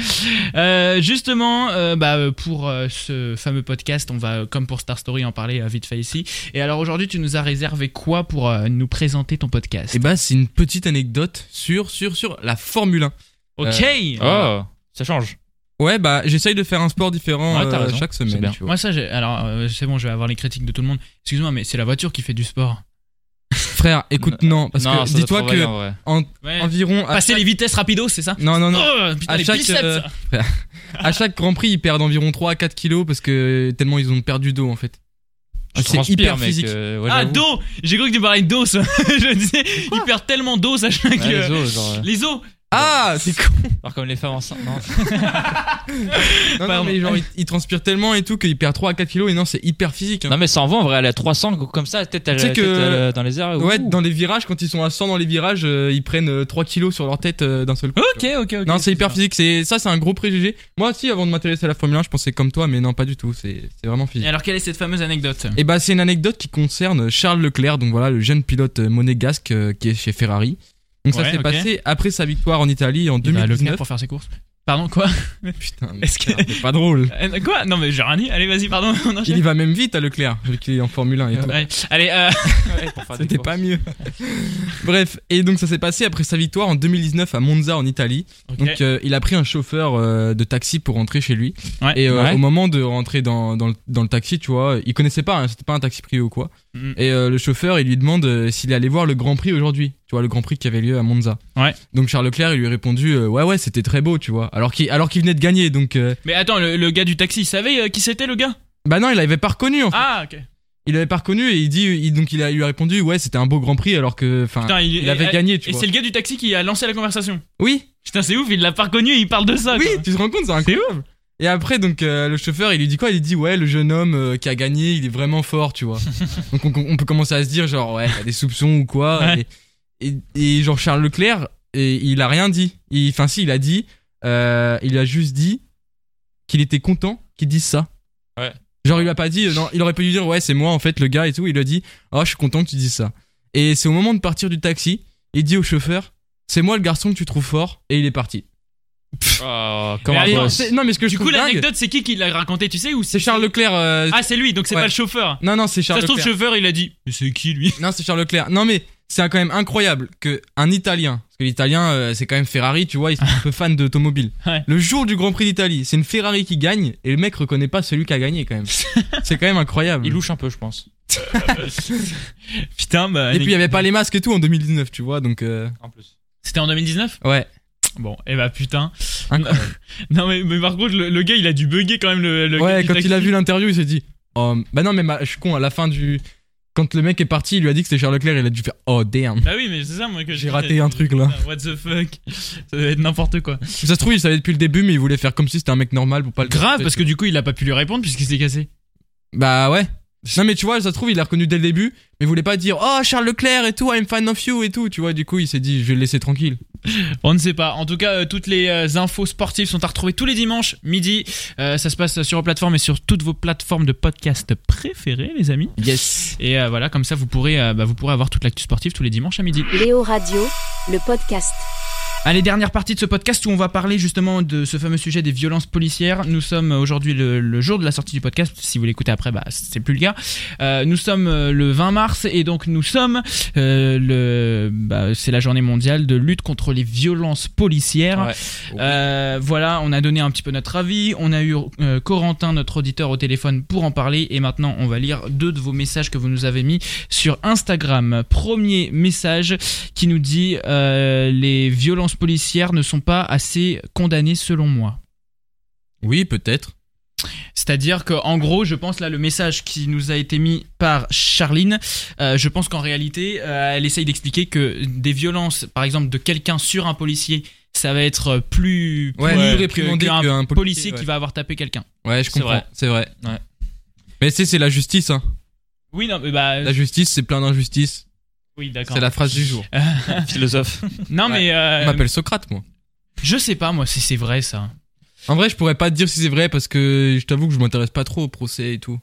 Euh, justement, bah, pour ce fameux podcast, on va, comme pour Star Story, en parler vite fait ici. Et alors aujourd'hui, tu nous as réservé quoi pour euh, nous présenter ton podcast Et bah, c'est une petite anecdote sur, sur, sur la Formule 1. Ok Oh, ça change. Ouais, bah, j'essaye de faire un sport différent Ouais, t'as euh, raison. chaque semaine. bien. tu vois. Moi ça, j'ai- alors euh, c'est bon, je vais avoir les critiques de tout le monde. Excuse-moi, mais c'est la voiture qui fait du sport. Frère, écoute, non, parce non, que dis-toi que en Ouais. environ à Passer chaque- les vitesses rapidos, c'est ça? Non, non, non. Oh, putain, À les chaque, biceps euh, à chaque Grand Prix, ils perdent environ 3 à 4 kilos parce que tellement ils ont perdu d'eau en fait. Je c'est transpire, hyper mec, physique. euh, ouais, Ah, d'eau J'ai cru que tu parlais d'os. je disais, il perd tellement d'os à chaque. Ouais, les os, genre, les os Ah, c'est con. alors comme les femmes enceintes. Non. Non, non, mais genre, ils, ils transpirent tellement et tout qu'ils perdent 3 à 4 kilos et non, c'est hyper physique. hein. non, mais ça en va en vrai, elle est à 300 comme ça, peut-être elle Tu sais tête, que- euh, dans les airs. Ouais, ouh. dans les virages, quand ils sont à 100 dans les virages, euh, ils prennent euh, 3 kilos sur leur tête euh, d'un seul coup. Ok, ok, ok. Non, c'est hyper physique. C'est ça, c'est un gros préjugé. Moi aussi, avant de m'intéresser à la Formule 1, je pensais comme toi, mais non, pas du tout. C'est c'est vraiment Et physique. alors, quelle est cette fameuse anecdote? Et bah, c'est une anecdote qui concerne Charles Leclerc, donc voilà, le jeune pilote euh, monégasque euh, qui est chez Ferrari. Donc ça Ouais, s'est passé après sa victoire en Italie en Il va à Leclerc 2019. pour faire ses courses. Pardon, quoi Putain, mais Est-ce que- c'est pas drôle. Euh, Quoi Non, mais j'ai rien dit. Allez, vas-y, pardon. on. Il y va même vite à Leclerc, vu qu'il est en Formule 1 et tout. Ouais. Allez, euh, Ouais, des C'était pas mieux. Bref, et donc ça s'est passé après sa victoire en 2019 à Monza en Italie. Donc euh, il a pris un chauffeur euh, de taxi pour rentrer chez lui. Ouais. Et au moment de rentrer dans, dans, le, dans le taxi, tu vois, il connaissait pas, hein, c'était pas un taxi privé ou quoi. Mm. Et euh, le chauffeur, il lui demande euh, s'il allait voir le Grand Prix aujourd'hui. Tu vois, le Grand Prix qui avait lieu à Monza. Ouais. Donc Charles Leclerc, il lui a répondu euh, Ouais, ouais, c'était très beau, tu vois. Alors qu'il alors qu'il venait de gagner. Donc, euh, Mais attends, le, le gars du taxi, il savait euh, qui c'était le gars? Bah non, il avait pas reconnu en fait. Ah, ok. Il avait pas reconnu et il dit, il- donc il, a, il lui a répondu Ouais, c'était un beau Grand Prix alors que, enfin, Putain, il, il avait et- gagné, tu Et vois. c'est le gars du taxi qui a lancé la conversation. Oui, Putain, c'est ouf, il l'a pas reconnu et il parle de ça. oui, quoi. tu te rends compte, c'est incroyable. Et après, donc, euh, le chauffeur, il lui dit quoi? Il lui dit, ouais, le jeune homme euh, qui a gagné, il est vraiment fort, tu vois. donc, on, on peut commencer à se dire, genre, ouais, il a des soupçons ou quoi? Ouais. Et, et, et genre, Charles Leclerc, et, il a rien dit. Enfin, si, il a dit, euh, il a juste dit qu'il était content qu'il dise ça. Ouais. Genre, il lui a pas dit, non, il aurait pu lui dire, ouais, c'est moi, en fait, le gars et tout. Il lui a dit, oh, je suis content que tu dises ça. Et c'est au moment de partir du taxi, il dit au chauffeur, c'est moi le garçon que tu trouves fort, et il est parti. Oh, comme Mais. C'est- non, mais ce que je Du coup, trouve dingue, l'anecdote, c'est qui qui l'a raconté, tu sais ou c'est Charles Leclerc. euh, Ah, c'est lui, donc c'est Ouais. pas le chauffeur. Non, non, c'est Charles ça se trouve, le Leclerc. chauffeur, il a dit. Mais c'est qui lui? Non, c'est Charles Leclerc. Non, mais c'est quand même incroyable que un Italien, parce que l'Italien, euh, c'est quand même Ferrari, tu vois, ils sont un peu fans d'automobile. Ouais. Le jour du Grand Prix d'Italie, c'est une Ferrari qui gagne et le mec reconnaît pas celui qui a gagné quand même. c'est quand même incroyable. Il louche un peu, je pense. Putain, bah. Et puis il y avait pas les masques et tout en 2019, tu vois, donc euh, En plus. C'était en 2019 ouais, Bon, et bah putain. Non, mais, mais par contre, le, le gars, il a dû bugger quand même le. ouais, quand il a vu l'interview, il s'est dit, oh, bah non, mais ma- je suis con, à la fin du, quand le mec est parti, il lui a dit que c'était Charles Leclerc, il a dû faire, oh damn. Bah oui, mais c'est ça, moi, que J'ai raté un truc, là. What the fuck? Ça doit être n'importe quoi. Ça se trouve, il savait depuis le début, mais il voulait faire comme si c'était un mec normal pour pas le Grave, parce que du coup, il a pas pu lui répondre puisqu'il s'est cassé. Bah ouais. Non mais tu vois, ça se trouve il l'a reconnu dès le début, mais il voulait pas dire oh Charles Leclerc et tout, I'm fan of you et tout, tu vois. Du coup il s'est dit je vais le laisser tranquille. On ne sait pas. En tout cas, euh, toutes les euh, infos sportives sont à retrouver tous les dimanches midi. Euh, ça se passe sur vos plateformes et sur toutes vos plateformes de podcast préférées, les amis. Yes. Et euh, voilà, comme ça, vous pourrez, euh, bah, vous pourrez avoir toute l'actu sportive tous les dimanches à midi. Léo Radio, le podcast. Allez, dernière partie de ce podcast où on va parler justement de ce fameux sujet des violences policières. Nous sommes aujourd'hui le, le jour de la sortie du podcast. Si vous l'écoutez après, bah c'est plus le cas. Euh, nous sommes euh, le 20 mars et donc nous sommes euh, le, bah, c'est la journée mondiale de lutte contre les violences policières. Ouais. Euh, voilà, on a donné un petit peu notre avis. On a eu euh, Corentin, notre auditeur, au téléphone pour en parler. Et maintenant, on va lire deux de vos messages que vous nous avez mis sur Instagram. Premier message qui nous dit euh, les violences policières ne sont pas assez condamnées selon moi. Oui, peut-être. C'est-à-dire que, en gros, je pense là le message qui nous a été mis par Charline, euh, je pense qu'en réalité, euh, elle essaye d'expliquer que des violences, par exemple, de quelqu'un sur un policier, ça va être plus réprimandé qu'un policier, policier, qui va avoir tapé quelqu'un. Ouais, je comprends. C'est vrai. Ouais. Mais c'est c'est la justice, hein. Oui, non, mais bah, La justice, c'est plein d'injustices. Oui, d'accord. C'est la phrase du jour. Philosophe. Non, Ouais. mais euh, On m'appelle Socrate, moi. je sais pas moi si c'est vrai ça. En vrai, je pourrais pas te dire si c'est vrai parce que je t'avoue que je m'intéresse pas trop au procès et tout.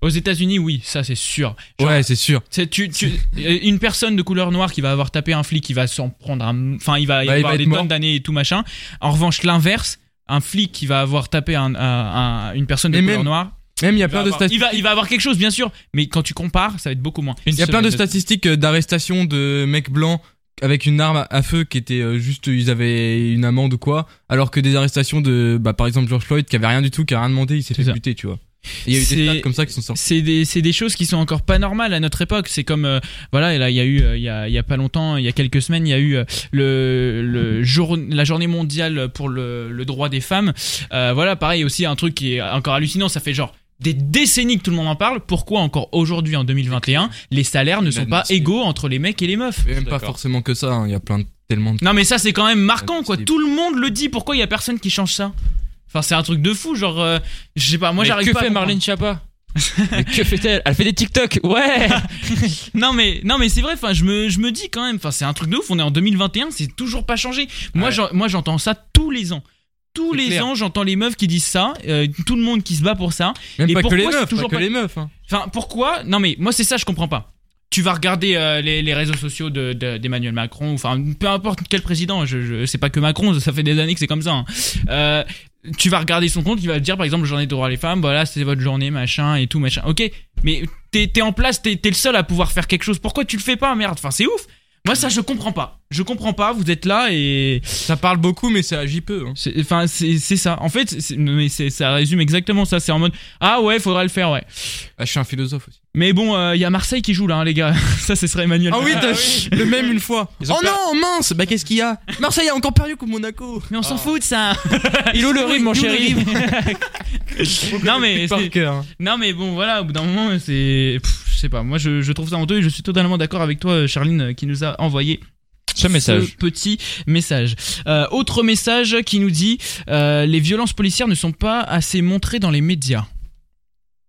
Aux États-Unis, oui, ça c'est sûr. Genre, ouais, c'est sûr. C'est tu, tu- euh, une personne de couleur noire qui va avoir tapé un flic, qui va s'en prendre un, enfin il va y Bah, il avoir va des mort. tonnes d'années et tout machin. En revanche, l'inverse, un flic qui va avoir tapé un, un- un- une personne de Et couleur même- noire, Même il y a il plein de avoir, il, statistiques. va, il va avoir quelque chose bien sûr, mais quand tu compares, ça va être beaucoup moins. Il y a plein de statistiques euh, d'arrestation de mecs blancs avec une arme à feu qui était euh, juste ils avaient une amende ou quoi alors que des arrestations de bah par exemple George Floyd qui avait rien du tout qui a rien demandé il s'est fait ça. buter tu vois il y a eu des stats comme ça qui sont sortis C'est des, des choses qui sont encore pas normales à notre époque. C'est comme, euh, voilà, là, il y a eu, euh, il y a, il y a pas longtemps, il y a quelques semaines, il y a eu euh, le, le jour, la journée mondiale pour le, le droit des femmes. Euh, voilà, pareil, aussi un truc qui est encore hallucinant. Ça fait genre des décennies que tout le monde en parle. Pourquoi encore aujourd'hui, en 2021, les salaires ne sont pas égaux entre les mecs et les meufs Mais même pas forcément que ça hein, il y a plein de tellement de Non, mais ça, c'est quand même marquant, quoi. Tout le monde le dit. Pourquoi il y a personne qui change ça? Enfin, c'est un truc de fou, genre, euh, je sais pas, moi j'arrive que pas. à fait. Marlène Schiappa? Mais que fait-elle? Elle fait des TikTok, ouais Non mais non mais c'est vrai. Enfin, je me je me dis quand même. Enfin, c'est un truc de ouf. On est en 2021, c'est toujours pas changé. Moi, Ouais. j'en- moi, j'entends ça tous les ans. Tous les clair. ans, j'entends les meufs qui disent ça. euh, tout le monde qui se bat pour ça. même Et pas que les pourquoi meufs toujours pas que les meufs hein. Enfin, pourquoi Non mais moi, c'est ça, je comprends pas. Tu vas regarder euh, les, les réseaux sociaux de- de- d'Emmanuel Macron, enfin peu importe quel président, je, je c'est pas que Macron, ça fait des années que c'est comme ça. hein. Euh, tu vas regarder son compte, il va te dire par exemple journée de droit les femmes, voilà c'est votre journée machin et tout machin. Ok, mais t'es en place, t'es t'es le seul à pouvoir faire quelque chose. Pourquoi tu le fais pas, merde? Enfin c'est ouf. Moi ça je comprends pas. Je comprends pas. Vous êtes là et ça parle beaucoup mais ça agit peu hein. c'est- enfin c'est c'est ça. En fait, c'est- mais c'est- ça résume exactement ça. C'est en mode ah ouais faudra le faire ouais. Ah, je suis un philosophe aussi Mais bon, il y a Marseille qui joue là, hein, les gars. Ça, ce serait Emmanuel. ah oui Macron. t'as le même une fois Ils ont oh non mince bah qu'est-ce qu'il y a? Marseille a encore perdu contre Monaco Mais on s'en fout de ça. Il où le rime, mon chéri non mais c'est- non mais bon voilà, au bout d'un moment c'est, pff, je sais pas. Moi, je, je trouve ça honteux et je suis totalement d'accord avec toi, Charline, qui nous a envoyé Ce message. petit message. Euh, autre message qui nous dit euh, les violences policières ne sont pas assez montrées dans les médias.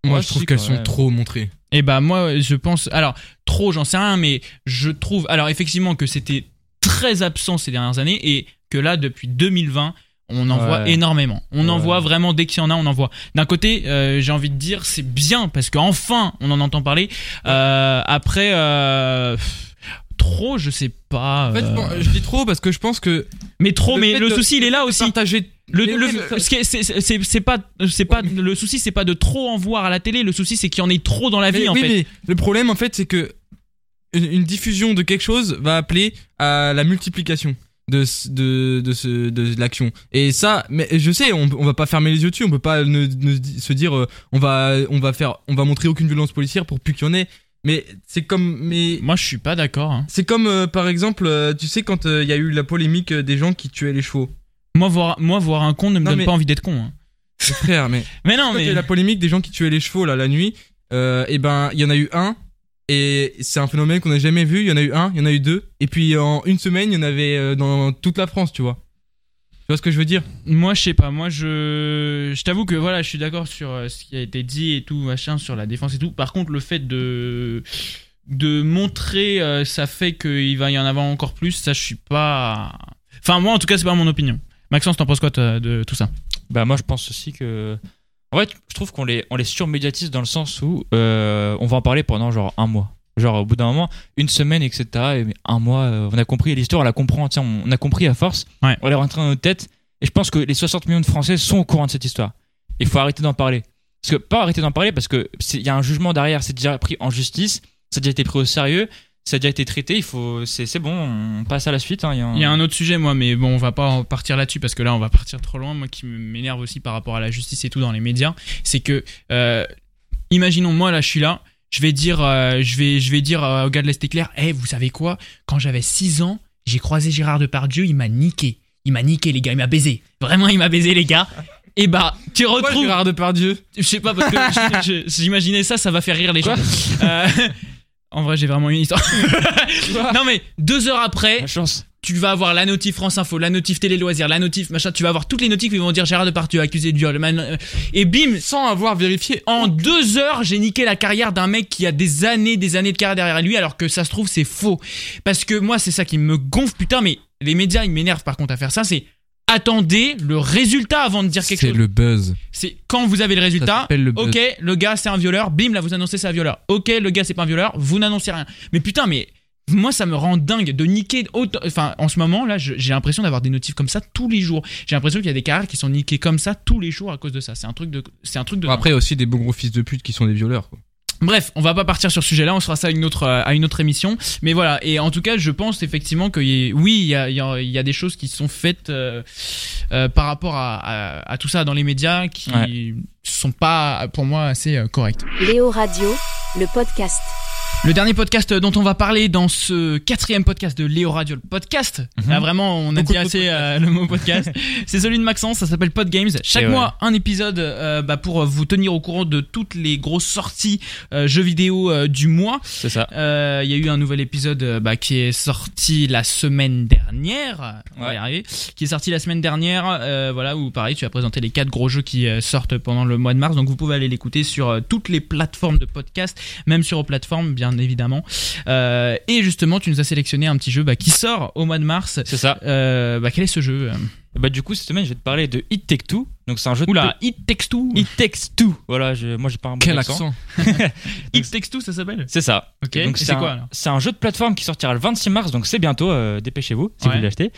moi je trouve qu'elles sont trop montrées Et bah moi je pense alors trop j'en sais rien mais je trouve alors effectivement que c'était très absent ces dernières années et que là depuis 2020 on en Ouais. voit énormément. On en voit vraiment dès qu'il y en a, on en voit. D'un côté, euh, j'ai envie de dire c'est bien parce qu'enfin on en entend parler. Euh, après, euh, trop, je sais pas. en fait bon, je dis trop parce que je pense que mais trop, le mais le de- souci il est là aussi. partager Le, le- est- c'est- pas, c'est pas le souci, c'est pas de trop en voir à la télé. Le souci, c'est qu'il y en ait trop dans la vie en fait. mais le problème en fait, c'est que une, une diffusion de quelque chose va appeler à la multiplication de de de, ce, de l'action. Et ça, mais je sais, on, on va pas fermer les yeux dessus, on peut pas ne, ne se dire euh, on va on va faire on va montrer aucune violence policière pour plus qu'il y en ait. Mais c'est comme mais Moi, je suis pas d'accord. hein. c'est comme euh, par exemple, euh, tu sais quand il y a eu la polémique des gens qui tuaient les chevaux. Moi, voir, moi, voir un con ne me Non, donne mais- pas envie d'être con. hein. Frère, mais Mais non, Quand il y a mais eu la polémique des gens qui tuaient les chevaux là la nuit, et ben il y en a eu un et c'est un phénomène qu'on n'a jamais vu. Il y en a eu un, il y en a eu deux, et puis en une semaine il y en avait euh, dans toute la France, tu vois. Tu vois ce que je veux dire? Moi, je sais pas. Moi, je, je t'avoue que voilà, je suis d'accord sur euh, ce qui a été dit et tout machin sur la défense et tout. Par contre, le fait de de montrer, euh, ça fait qu'il va y en avoir encore plus. Ça, je suis pas. Enfin, moi, en tout cas, c'est pas mon opinion. Maxence, t'en penses quoi de tout ça? Bah moi je pense aussi que en fait je trouve qu'on les on les surmédiatise dans le sens où euh, on va en parler pendant genre un mois Genre au bout d'un moment, une semaine, etc. Et un mois, euh, on a compris l'histoire, on la comprend, tiens, on on a compris à force. Ouais. On est rentré dans notre tête. Et je pense que les 60 millions de Français sont au courant de cette histoire. Il faut arrêter d'en parler. Parce que pas arrêter d'en parler parce que c'est- il y a un jugement derrière, c'est déjà pris en justice, ça a déjà été pris au sérieux, ça a déjà été traité. Il faut, c'est c'est bon, on passe à la suite. hein, il y a un- Il y a un autre sujet, moi, mais bon, on va pas en partir là-dessus parce que là, on va partir trop loin. Moi, qui m'énerve aussi par rapport à la justice et tout dans les médias, c'est que, euh, imaginons, moi, là, je suis là, je vais dire, euh, je vais, je vais dire euh, au gars de l'Est éclair, hey, vous savez quoi? Quand j'avais 6 ans, j'ai croisé Gérard Depardieu, il m'a niqué. Il m'a niqué, les gars, il m'a baisé. Vraiment, il m'a baisé, les gars. Et bah, tu Pourquoi retrouves. Gérard Depardieu? Je sais pas parce que je- je- j'imaginais ça, ça va faire rire les gens. En vrai, j'ai vraiment une histoire. non mais deux heures après, La chance. tu vas avoir la notif France Info, la notif Télé Loisirs, la notif machin. Tu vas avoir toutes les notifs qui vont dire Gérard Depardieu accusé de viol. man- euh, Et bim, Sans avoir vérifié. en deux heures, j'ai niqué la carrière d'un mec qui a des années, des années de carrière derrière lui, alors que ça se trouve c'est faux. Parce que moi, c'est ça qui me gonfle, putain. Mais les médias, ils m'énervent par contre à faire ça. C'est attendez le résultat avant de dire quelque C'est chose. le buzz. C'est quand vous avez le résultat. le buzz. Ok, le gars c'est un violeur, bim, là vous annoncez c'est un violeur. Ok, le gars c'est pas un violeur, vous n'annoncez rien. Mais putain, mais moi ça me rend dingue de niquer autant. Enfin, en ce moment là, j'ai l'impression d'avoir des notifs comme ça tous les jours. J'ai l'impression qu'il y a des carrières qui sont niquées comme ça tous les jours à cause de ça. C'est un truc de. C'est un truc de. Bon, après, il y a aussi des bons gros fils de pute qui sont des violeurs. Quoi. Bref, on va pas partir sur ce sujet-là, on fera ça à une autre, euh, à une autre émission. Mais voilà, et en tout cas, je pense effectivement que y- oui, il y a, il y a- il y a des choses qui sont faites euh, euh, par rapport à, à- à tout ça dans les médias qui Ouais. sont pas, pour moi, assez euh, correctes. Léo Radio, le podcast. Le dernier podcast dont on va parler dans ce quatrième podcast de Léo Radio, le podcast. Mhm. Là vraiment, on a Beaucoup dit assez euh, le mot podcast. C'est celui de Maxence, ça s'appelle Pod Games. Chaque Et ouais. mois, un épisode euh, bah, pour vous tenir au courant de toutes les grosses sorties euh, jeux vidéo du mois. C'est ça. Il y a eu un nouvel épisode bah, qui est sorti la semaine dernière. On va Ouais. y arriver. Qui est sorti la semaine dernière. voilà, où pareil, tu as présenté les quatre gros jeux qui sortent pendant le mois de mars. Donc vous pouvez aller l'écouter sur toutes les plateformes de podcast, même sur aux plateformes, bien évidemment. Euh, et justement, tu nous as sélectionné un petit jeu bah, qui sort au mois de mars. C'est ça. Euh, bah, quel est ce jeu Et Bah, du coup, cette semaine, je vais te parler de It Take Two. Donc, c'est un jeu de. Oula, It Takes Two. It Takes Two. Voilà, je, moi, j'ai pas un bon Quel accent. accent It Takes Two, ça s'appelle C'est ça. Ok. Donc, c'est quoi c'est un jeu de plateforme qui sortira le 26 mars, donc c'est bientôt. euh, dépêchez-vous si Ouais. vous voulez l'acheter.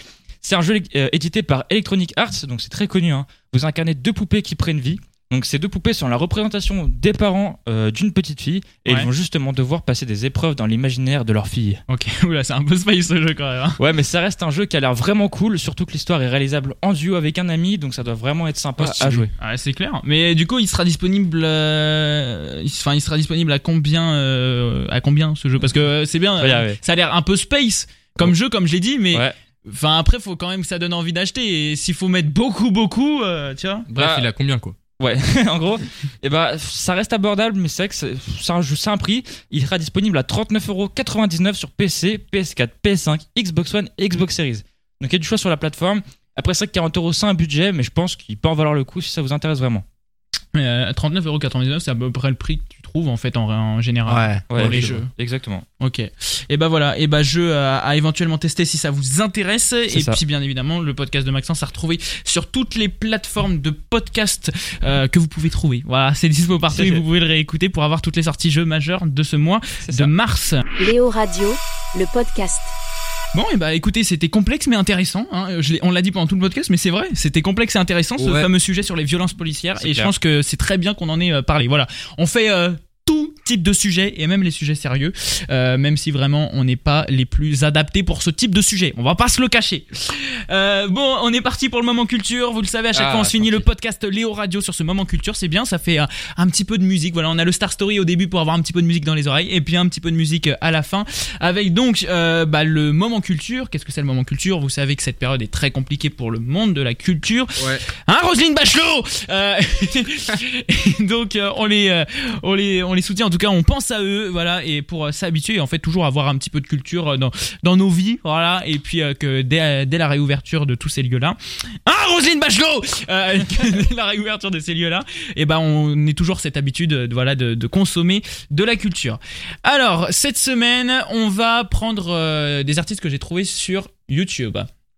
C'est un jeu euh, édité par Electronic Arts, donc c'est très connu. hein. Vous incarnez deux poupées qui prennent vie. Donc ces deux poupées sont la représentation des parents euh, d'une petite fille et Ouais. ils vont justement devoir passer des épreuves dans l'imaginaire de leur fille. Ok, oula, c'est un peu space ce jeu quand même. hein. Ouais, mais ça reste un jeu qui a l'air vraiment cool, surtout que l'histoire est réalisable en duo avec un ami, donc ça doit vraiment être sympa Oh, à jouer. Ouais, c'est clair. Mais du coup, il sera disponible. euh, Enfin, il sera disponible à combien euh, À combien ce jeu? Parce que euh, c'est bien. Ouais, euh, ouais. Ça a l'air un peu space comme jeu, comme je l'ai dit, mais Ouais. enfin après, faut quand même que ça donne envie d'acheter. Et s'il faut mettre beaucoup, beaucoup, euh, tu vois. Bref, Bah, il a combien quoi? Ouais, en gros, et bah, ça reste abordable, mais c'est vrai que c'est un, prix. Il sera disponible à 39,99€ sur PC, PS4, PS5, Xbox One et Xbox Series. Donc il y a du choix sur la plateforme. Après, c'est vrai que 40€ c'est un budget, mais je pense qu'il peut en valoir le coup si ça vous intéresse vraiment. Mais euh, 39,99€, c'est à peu près le prix en fait en, en général. Ouais, Pour les je- jeux. Exactement. Ok. Et bah voilà. Et bah jeu à, à éventuellement tester si ça vous intéresse. Et ça. puis bien évidemment, le podcast de Maxence à retrouver sur toutes les plateformes de podcast euh, que vous pouvez trouver. Voilà, c'est dispo partout et vous pouvez le réécouter pour avoir toutes les sorties jeux majeures de ce mois de ça. mars. Léo Radio, le podcast. Bon, et bah écoutez, c'était complexe mais intéressant. hein. Je on l'a dit pendant tout le podcast, mais c'est vrai, c'était complexe et intéressant ce Ouais. fameux sujet sur les violences policières. Et je pense que c'est très bien qu'on en ait euh, parlé. Voilà, on fait euh, tout type de sujet et même les sujets sérieux, euh, même si vraiment on n'est pas les plus adaptés pour ce type de sujet. On va pas se le cacher. Euh, bon, on est parti pour le moment culture. Vous le savez, à chaque Ah, fois on se finit le podcast Léo Radio sur ce moment culture. C'est bien, ça fait euh, un petit peu de musique. Voilà, on a le Star Story au début pour avoir un petit peu de musique dans les oreilles et puis un petit peu de musique à la fin avec donc bah, le moment culture. Qu'est-ce que c'est le moment culture? Vous savez que cette période est très compliquée pour le monde de la culture. Ouais. Hein, Roselyne Bachelot? Donc on les on les on les soutient. En tout cas, on pense à eux, voilà, et pour euh, s'habituer en fait toujours avoir un petit peu de culture euh, dans dans nos vies, voilà, et puis euh, que dès, dès la réouverture de tous ces lieux-là, hein, Roselyne Bachelot Euh, dès la réouverture de ces lieux-là, et ben on est toujours cette habitude, de, voilà, de, consommer de la culture. Alors cette semaine, on va prendre des artistes que j'ai trouvés sur YouTube.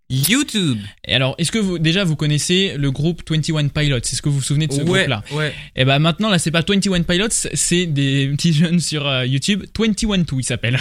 YouTube. Et alors, est-ce que vous déjà vous connaissez le groupe 21 Pilots? Est-ce que vous vous souvenez de ce ouais, groupe-là? ouais. Et ben maintenant là, c'est pas 21 Pilots, c'est des petits jeunes sur euh, YouTube. 21 2 il s'appelle.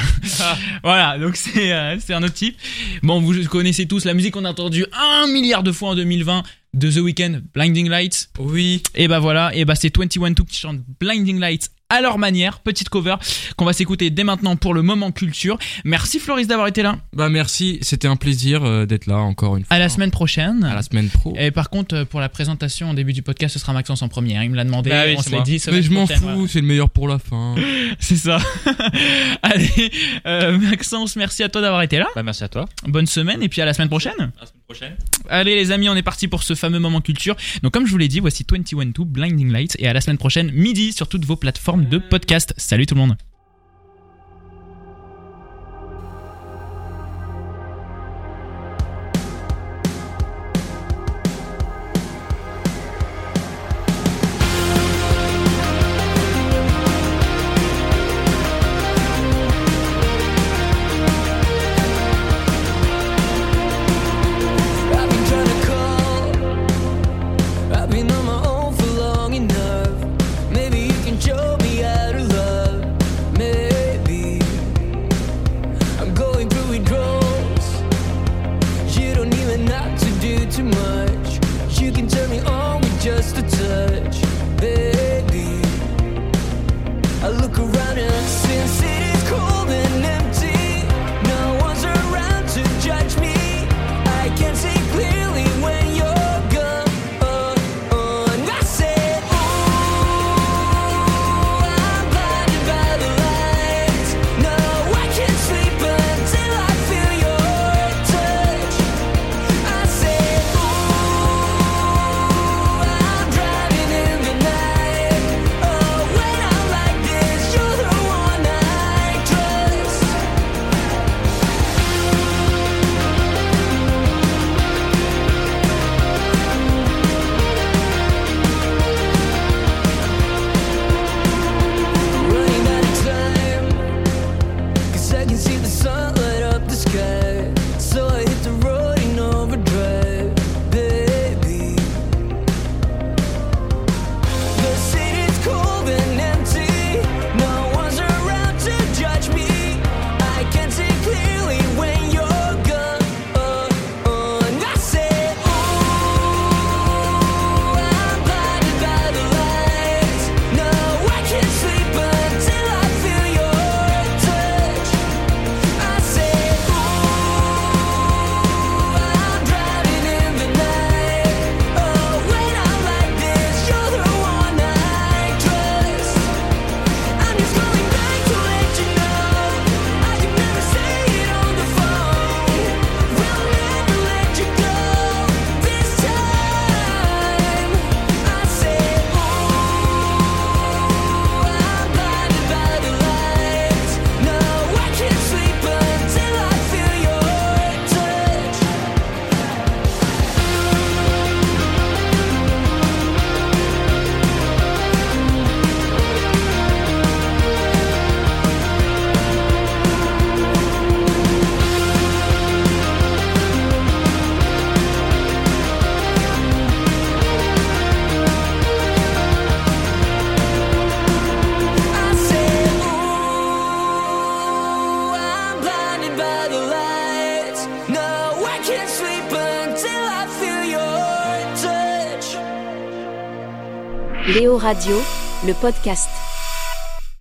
voilà, donc c'est euh, c'est un autre type. Bon, vous connaissez tous la musique qu'on a entendue un milliard de fois en 2020 de The Weeknd, Blinding Lights. Oui. Et bah voilà, et bah c'est 21 2 qui chante Blinding Lights à leur manière, petite cover qu'on va s'écouter dès maintenant pour le moment culture. Merci Floris d'avoir été là. Bah merci, c'était un plaisir euh, d'être là encore une fois. À la semaine prochaine. À la semaine pro. Et par contre, euh, pour la présentation au début du podcast, ce sera Maxence en premier. hein. Il me l'a demandé, Bah oui, on se l'a dit. Mais je m'en fous, c'est le meilleur pour la fin. C'est ça. Allez, euh, Maxence, merci à toi d'avoir été là. Bah, merci à toi. Bonne semaine et puis à la semaine prochaine. Allez les amis, on est parti pour ce fameux moment culture. Donc comme je vous l'ai dit, voici 21 2 Blinding Lights et à la semaine prochaine midi sur toutes vos plateformes de podcast. Salut tout le monde. I can see Radio, le podcast.